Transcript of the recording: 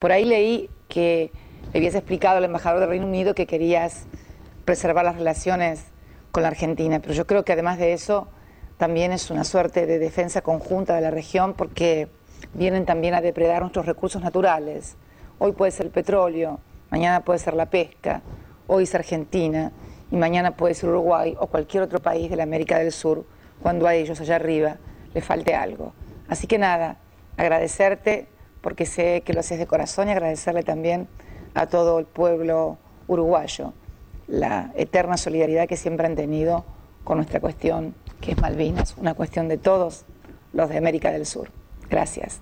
Por ahí leí que le habías explicado al embajador del Reino Unido que querías preservar las relaciones con la Argentina, pero yo creo que además de eso también es una suerte de defensa conjunta de la región porque vienen también a depredar nuestros recursos naturales. Hoy puede ser el petróleo, mañana puede ser la pesca, hoy es Argentina y mañana puede ser Uruguay o cualquier otro país de la América del Sur cuando a ellos allá arriba les falte algo. Así que nada, agradecerte porque sé que lo haces de corazón y agradecerle también a todo el pueblo uruguayo la eterna solidaridad que siempre han tenido con nuestra cuestión, que es Malvinas, una cuestión de todos los de América del Sur. Gracias.